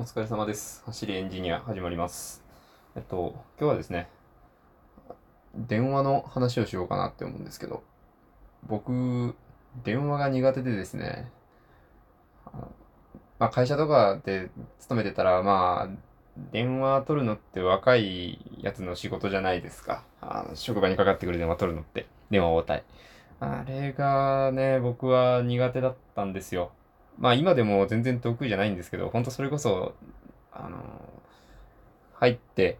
お疲れ様です。走りエンジニア始まります。えっと、今日はですね、電話の話をしようかなって思うんですけど、僕、電話が苦手でですね、まあ、会社とかで勤めてたら、まあ、電話取るのって若いやつの仕事じゃないですか。あの職場にかかってくる電話取るのって、電話応対。あれがね、僕は苦手だったんですよ。まあ今でも全然得意じゃないんですけど、本当それこそ、あの、入って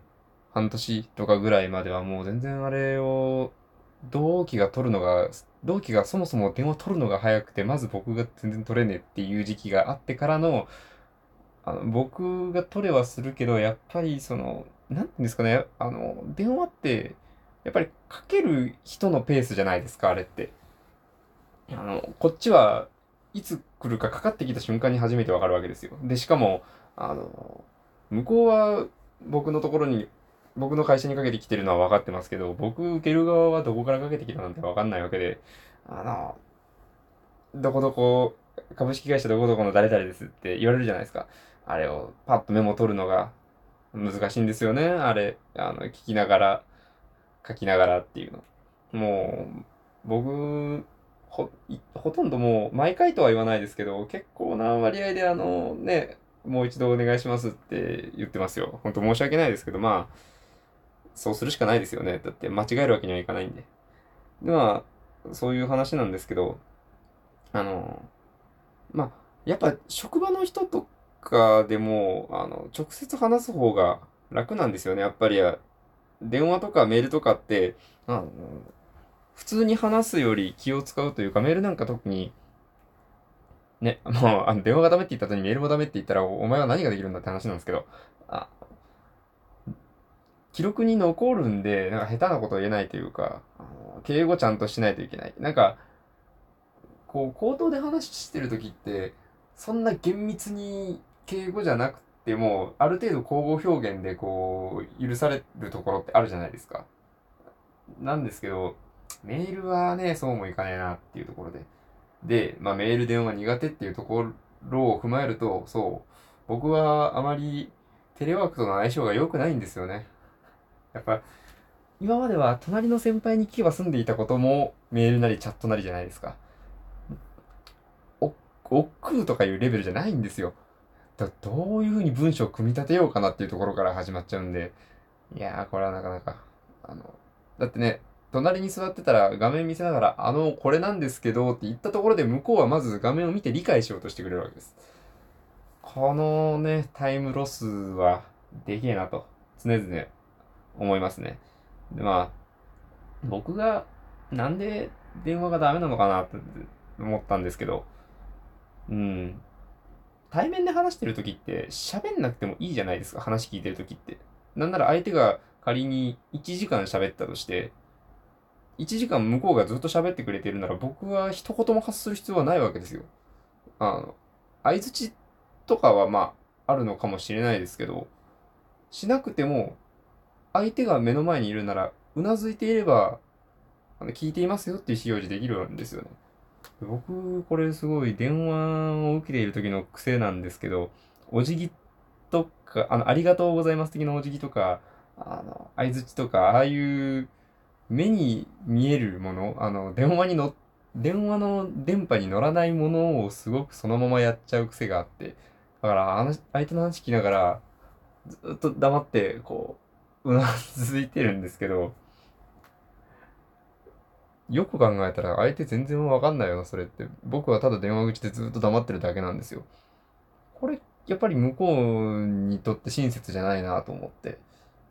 半年とかぐらいまではもう全然あれを、同期が取るのが、同期がそもそも電話取るのが早くて、まず僕が全然取れねえっていう時期があってからの、あの、僕が取れはするけど、やっぱりその、なんていうんですかね、あの、電話って、やっぱりかける人のペースじゃないですか、あれって。あの、こっちはいつ来るかかかってきた瞬間に初めてわかるわけですよ。で、しかも、あの、向こうは僕のところに、僕の会社にかけてきてるのは分かってますけど、僕受ける側はどこからかけてきたなんて分かんないわけで、あの、どこどこ、株式会社どこどこの誰々ですって言われるじゃないですか。あれをパッとメモ取るのが難しいんですよね。あれ、あの、聞きながら、書きながらっていうの。もう、僕、ほ、ほとんどもう、毎回とは言わないですけど、結構な割合であの、ね、もう一度お願いしますって言ってますよ。本当申し訳ないですけど、まあ、そうするしかないですよね。だって間違えるわけにはいかないんで。で、まあ、そういう話なんですけど、あの、まあ、やっぱ職場の人とかでも、あの、直接話す方が楽なんですよね。やっぱり、電話とかメールとかって、あの、普通に話すより気を使うというか、メールなんか特に、ね、もう、あの、電話がダメって言った後にメールもダメって言ったら、お前は何ができるんだって話なんですけど、あ、記録に残るんで、なんか下手なこと言えないというか、敬語ちゃんとしないといけない。なんか、こう、口頭で話してる時って、そんな厳密に敬語じゃなくても、ある程度口語表現でこう、許されるところってあるじゃないですか。なんですけど、メールはね、そうもいかねえなっていうところで。で、まあメール電話苦手っていうところを踏まえると、そう、僕はあまりテレワークとの相性が良くないんですよね。やっぱ、今までは隣の先輩に聞けば住んでいたこともメールなりチャットなりじゃないですか。お、億劫とかいうレベルじゃないんですよ。だどういうふうに文章を組み立てようかなっていうところから始まっちゃうんで、いやー、これはなかなか、あの、だってね、隣に座ってたら画面見せながら、あの、これなんですけどって言ったところで向こうはまず画面を見て理解しようとしてくれるわけです。このね、タイムロスはでけえなと、常々思いますね。で、まあ、僕がなんで電話がダメなのかなって思ったんですけど、うん。対面で話してる時って喋んなくてもいいじゃないですか、話聞いてる時って。なんなら相手が仮に1時間喋ったとして、1時間向こうがずっと喋ってくれてるなら僕は一言も発する必要はないわけですよ。あの、相槌とかはまあ、あるのかもしれないですけど、しなくても、相手が目の前にいるなら、うなずいていれば、あの聞いていますよっていう意思表示できるんですよね。僕、これすごい電話を受けている時の癖なんですけど、お辞儀とか、あの、ありがとうございます的なお辞儀とか、あの、相槌とか、ああいう目に見えるもの、あの、電話にの、電話の電波に乗らないものをすごくそのままやっちゃう癖があって、だから、あの、相手の話聞きながら、ずっと黙って、こう、うなずいてるんですけど、よく考えたら相手全然わかんないよな、それって。僕はただ電話口でずっと黙ってるだけなんですよ。これ、やっぱり向こうにとって親切じゃないなと思って。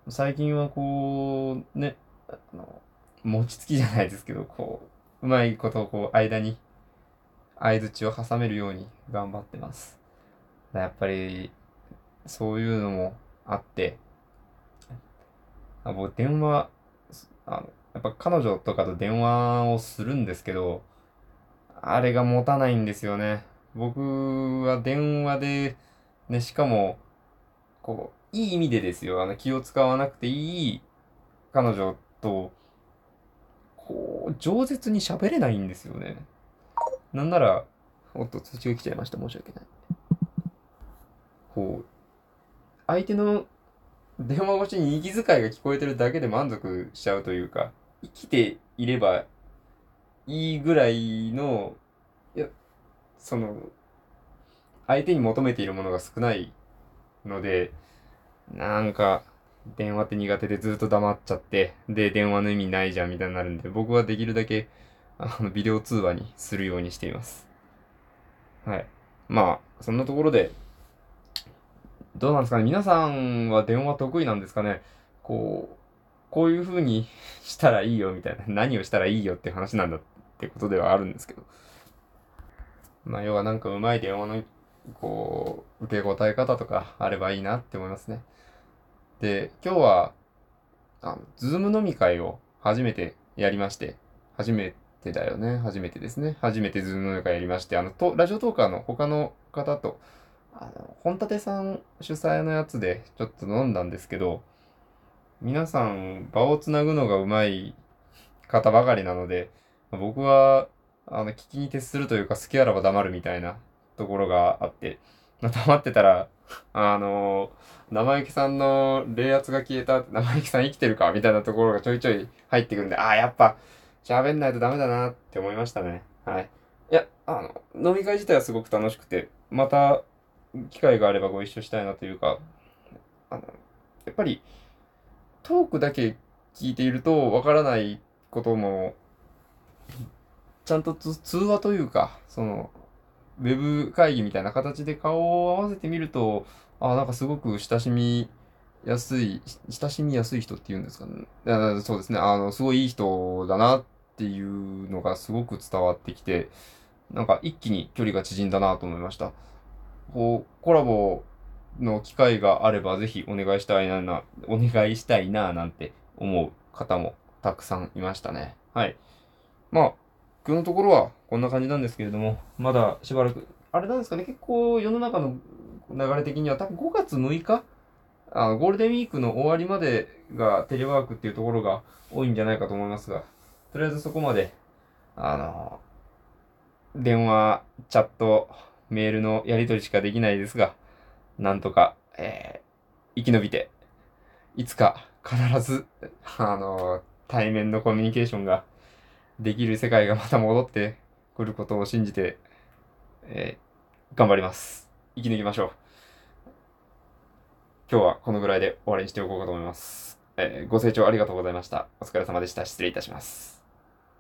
最近はこう、ね、あの、餅つきじゃないですけど、こう、うまいことをこう、間に、相槌を挟めるように頑張ってます。やっぱり、そういうのもあって、あ僕、電話、あの、やっぱ彼女とかと電話をするんですけど、あれが持たないんですよね。僕は電話で、ね、しかも、こう、いい意味でですよ。あの、気を使わなくていい彼女と、こう、饒舌に喋れないんですよね。なんなら、おっと、通知が来ちゃいました。申し訳ない。こう、相手の電話越しに息遣いが聞こえてるだけで満足しちゃうというか、生きていればいいぐらいの、いや、その、相手に求めているものが少ないので、なんか、電話って苦手でずっと黙っちゃって、で、電話の意味ないじゃんみたいになるんで、僕はできるだけ、あの、ビデオ通話にするようにしています。はい。まあ、そんなところで、どうなんですかね皆さんは電話得意なんですかねこう、こういう風に したらいいよみたいな、何をしたらいいよって話なんだってことではあるんですけど。まあ、要はなんかうまい電話の、こう、受け答え方とかあればいいなって思いますね。で、今日は、あの、ズーム飲み会を初めてやりまして、初めてだよね。初めてですね。初めてズーム飲み会やりまして、あの、とラジオトーカーの他の方と、あの、本立さん主催のやつでちょっと飲んだんですけど、皆さん場をつなぐのがうまい方ばかりなので、僕は、あの、聞きに徹するというか、好きあらば黙るみたいなところがあって、黙ってたら、あのー、生意気さんの冷圧が消えた、生意気さん生きてるかみたいなところがちょいちょい入ってくるんで、ああ、やっぱ、喋んないとダメだなって思いましたね。はい。いや、あの、飲み会自体はすごく楽しくて、また、機会があればご一緒したいなというか、あの、やっぱり、トークだけ聞いているとわからないことも、ちゃんと通話というか、その、ウェブ会議みたいな形で顔を合わせてみると、あ、なんかすごく親しみやすい、親しみやすい人っていうんですかね。そうですね。あの、すごいいい人だなっていうのがすごく伝わってきて、なんか一気に距離が縮んだなと思いました。こう、コラボの機会があればぜひお願いしたいな、お願いしたいな、なんて思う方もたくさんいましたね。はい。まあ、今日のところはこんな感じなんですけれども、まだしばらく、あれなんですかね、結構世の中の流れ的には多分5月6日？あの、ゴールデンウィークの終わりまでがテレワークっていうところが多いんじゃないかと思いますが、とりあえずそこまで、あの、電話、チャット、メールのやり取りしかできないですが、なんとか、えー、生き延びて、いつか必ず、あの、対面のコミュニケーションができる世界がまた戻ってくることを信じて、えー、頑張ります。生き抜きましょう。今日はこのぐらいで終わりにしておこうかと思います。えー、ご清聴ありがとうございました。お疲れ様でした。失礼いたします。